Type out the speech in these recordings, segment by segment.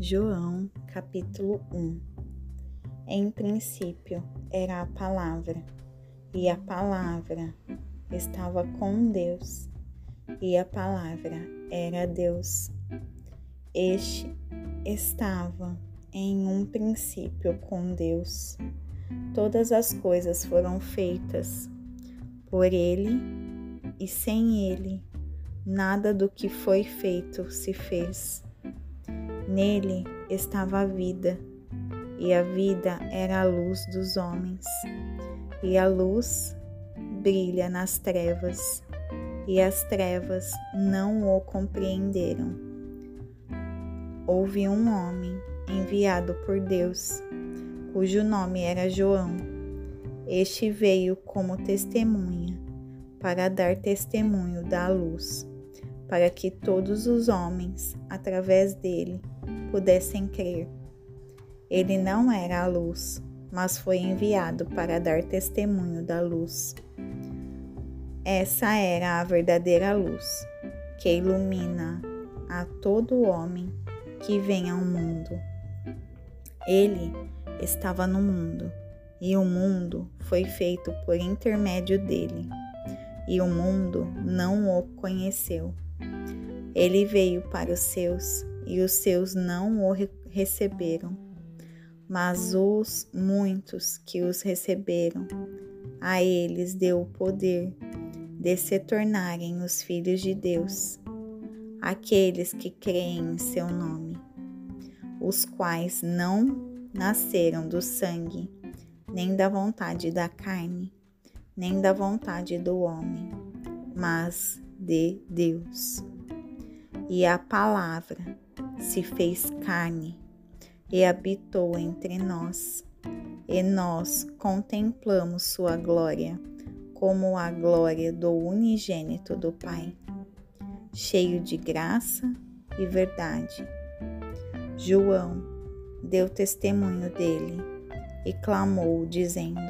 João capítulo 1 Em princípio era a palavra, e a palavra estava com Deus, e a palavra era Deus. Este estava em um princípio com Deus. Todas as coisas foram feitas por Ele, e sem Ele, nada do que foi feito se fez. Nele estava a vida, e a vida era a luz dos homens. E a luz brilha nas trevas, e as trevas não o compreenderam. Houve um homem enviado por Deus, cujo nome era João. Este veio como testemunha, para dar testemunho da luz, para que todos os homens, através dele, pudessem crer. Ele não era a luz, mas foi enviado para dar testemunho da luz. Essa era a verdadeira luz, que ilumina a todo homem que vem ao mundo. Ele estava no mundo, e o mundo foi feito por intermédio dele, e o mundo não o conheceu. Ele veio para os seus, e os seus não o receberam. Mas os muitos que os receberam, a eles deu o poder de se tornarem os filhos de Deus, aqueles que creem em seu nome, os quais não nasceram do sangue, nem da vontade da carne, nem da vontade do homem, mas de Deus. E a palavra se fez carne e habitou entre nós, e nós contemplamos sua glória como a glória do unigênito do Pai, cheio de graça e verdade. João deu testemunho dele e clamou, dizendo: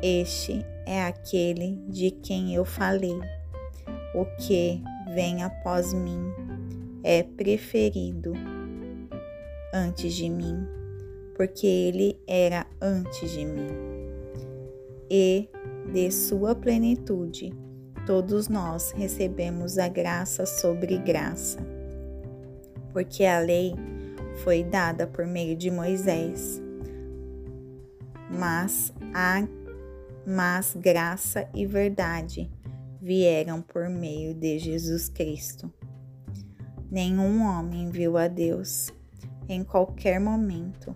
Este é aquele de quem eu falei, o que vem após mim é preferido antes de mim, porque ele era antes de mim. E de sua plenitude, todos nós recebemos a graça sobre graça, porque a lei foi dada por meio de Moisés, mas a mas graça e verdade vieram por meio de Jesus Cristo. Nenhum homem viu a Deus em qualquer momento.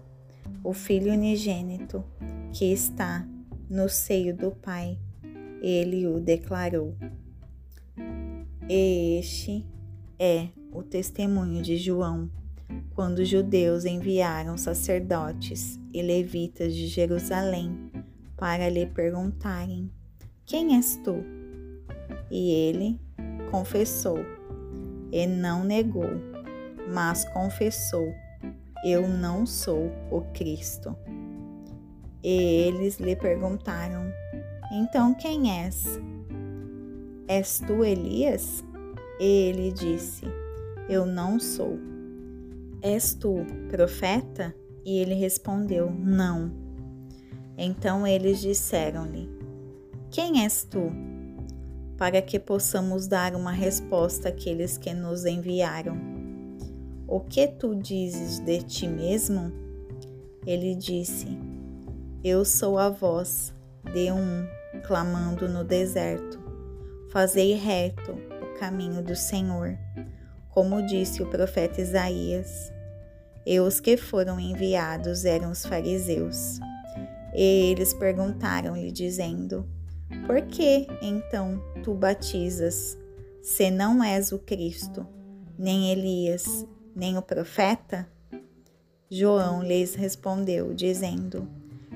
O Filho unigênito que está no seio do Pai, ele o declarou. E este é o testemunho de João, quando os judeus enviaram sacerdotes e levitas de Jerusalém para lhe perguntarem: Quem és tu? E ele confessou e não negou, mas confessou: Eu não sou o Cristo. E eles lhe perguntaram: Então quem és? És tu Elias? E ele disse: Eu não sou. És tu profeta? E ele respondeu: Não. Então eles disseram-lhe: Quem és tu? Para que possamos dar uma resposta àqueles que nos enviaram. O que tu dizes de ti mesmo? Ele disse: Eu sou a voz de um clamando no deserto. Fazei reto o caminho do Senhor, como disse o profeta Isaías. E os que foram enviados eram os fariseus. E eles perguntaram-lhe, dizendo: por que então tu batizas, se não és o Cristo, nem Elias, nem o profeta? João lhes respondeu, dizendo: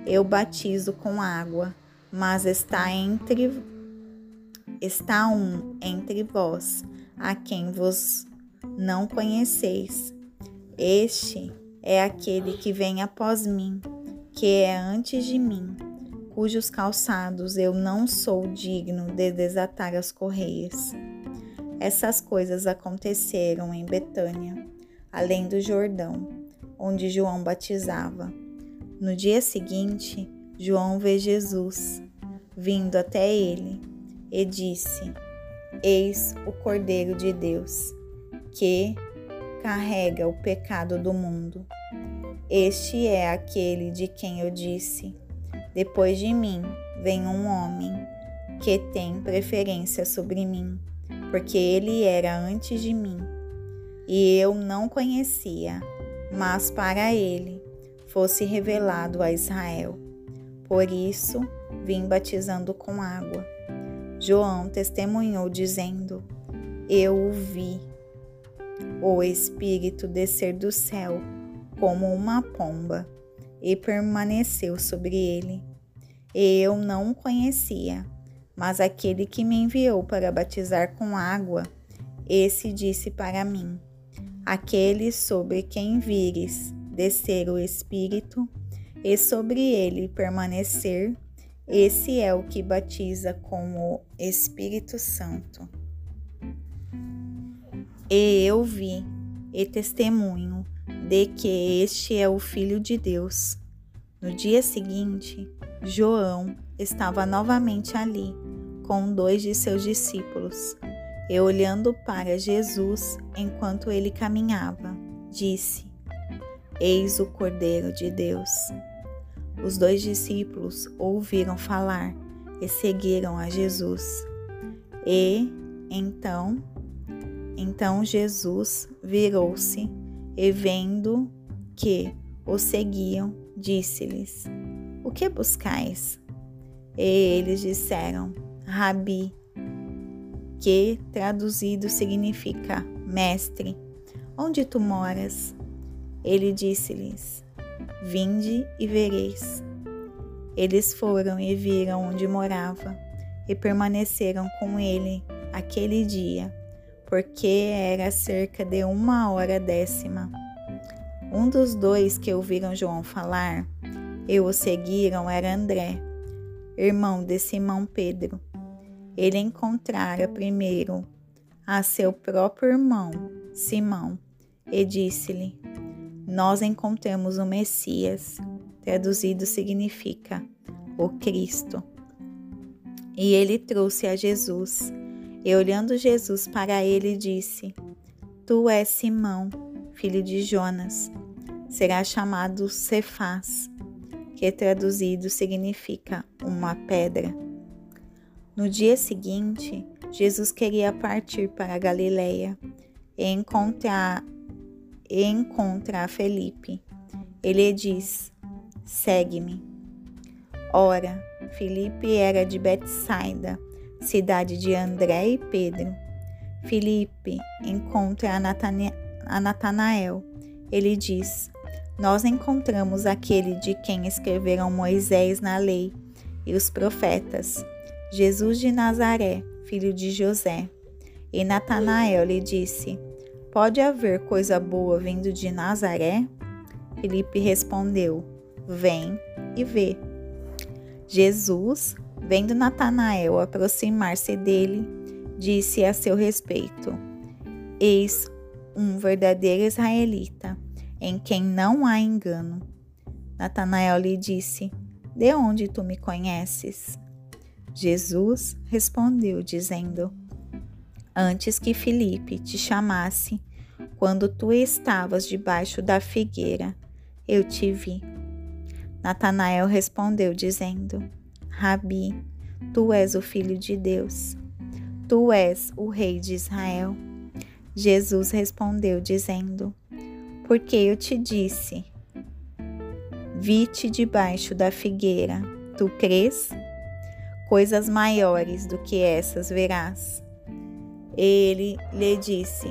Eu batizo com água, mas está entre está um entre vós, a quem vos não conheceis. Este é aquele que vem após mim, que é antes de mim cujos calçados eu não sou digno de desatar as correias. Essas coisas aconteceram em Betânia, além do Jordão, onde João batizava. No dia seguinte, João vê Jesus vindo até ele e disse: Eis o Cordeiro de Deus, que carrega o pecado do mundo. Este é aquele de quem eu disse: Depois de mim vem um homem que tem preferência sobre mim, porque ele era antes de mim. E eu não conhecia, mas para ele fosse revelado a Israel. Por isso vim batizando com água. João testemunhou, dizendo: Eu o vi, o Espírito descer do céu como uma pomba e permaneceu sobre ele. E eu não o conhecia, mas aquele que me enviou para batizar com água, esse disse para mim: Aquele sobre quem vires descer o Espírito e sobre ele permanecer, esse é o que batiza com o Espírito Santo. E eu vi e testemunho de que este é o Filho de Deus. No dia seguinte, João estava novamente ali com dois de seus discípulos e, olhando para Jesus enquanto ele caminhava, disse: Eis o Cordeiro de Deus. Os dois discípulos ouviram falar e seguiram a Jesus. E então, então Jesus virou-se e vendo que o seguiam, disse-lhes: O que buscais? E eles disseram: Rabi, que traduzido significa mestre. Onde tu moras? Ele disse-lhes: Vinde e vereis. Eles foram e viram onde morava e permaneceram com ele aquele dia porque era cerca de uma hora décima. Um dos dois que ouviram João falar e o seguiram era André, irmão de Simão Pedro. Ele encontrara primeiro a seu próprio irmão, Simão, e disse-lhe: Nós encontramos o Messias, traduzido significa o Cristo. E ele trouxe a Jesus e olhando Jesus para ele, disse: Tu és Simão, filho de Jonas. Será chamado Cefás, que traduzido significa uma pedra. No dia seguinte, Jesus queria partir para Galiléia e encontrar e encontra Felipe. Ele diz: Segue-me. Ora, Felipe era de Betsaida, cidade de André e Pedro. Filipe encontra a Natanael. Ele diz: Nós encontramos aquele de quem escreveram Moisés na lei e os profetas, Jesus de Nazaré, filho de José. E Natanael lhe disse: Pode haver coisa boa vindo de Nazaré? Filipe respondeu: Vem e vê. Jesus Vendo Natanael aproximar-se dele, disse a seu respeito: Eis um verdadeiro israelita, em quem não há engano. Natanael lhe disse: De onde tu me conheces? Jesus respondeu, dizendo: Antes que Filipe te chamasse, quando tu estavas debaixo da figueira, eu te vi. Natanael respondeu, dizendo: Rabi, tu és o Filho de Deus, tu és o Rei de Israel. Jesus respondeu, dizendo: Porque eu te disse, vi-te debaixo da figueira, tu crês? Coisas maiores do que essas verás. Ele lhe disse: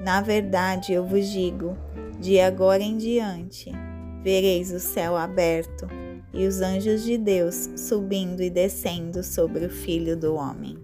Na verdade eu vos digo, de agora em diante vereis o céu aberto e os anjos de Deus subindo e descendo sobre o Filho do Homem.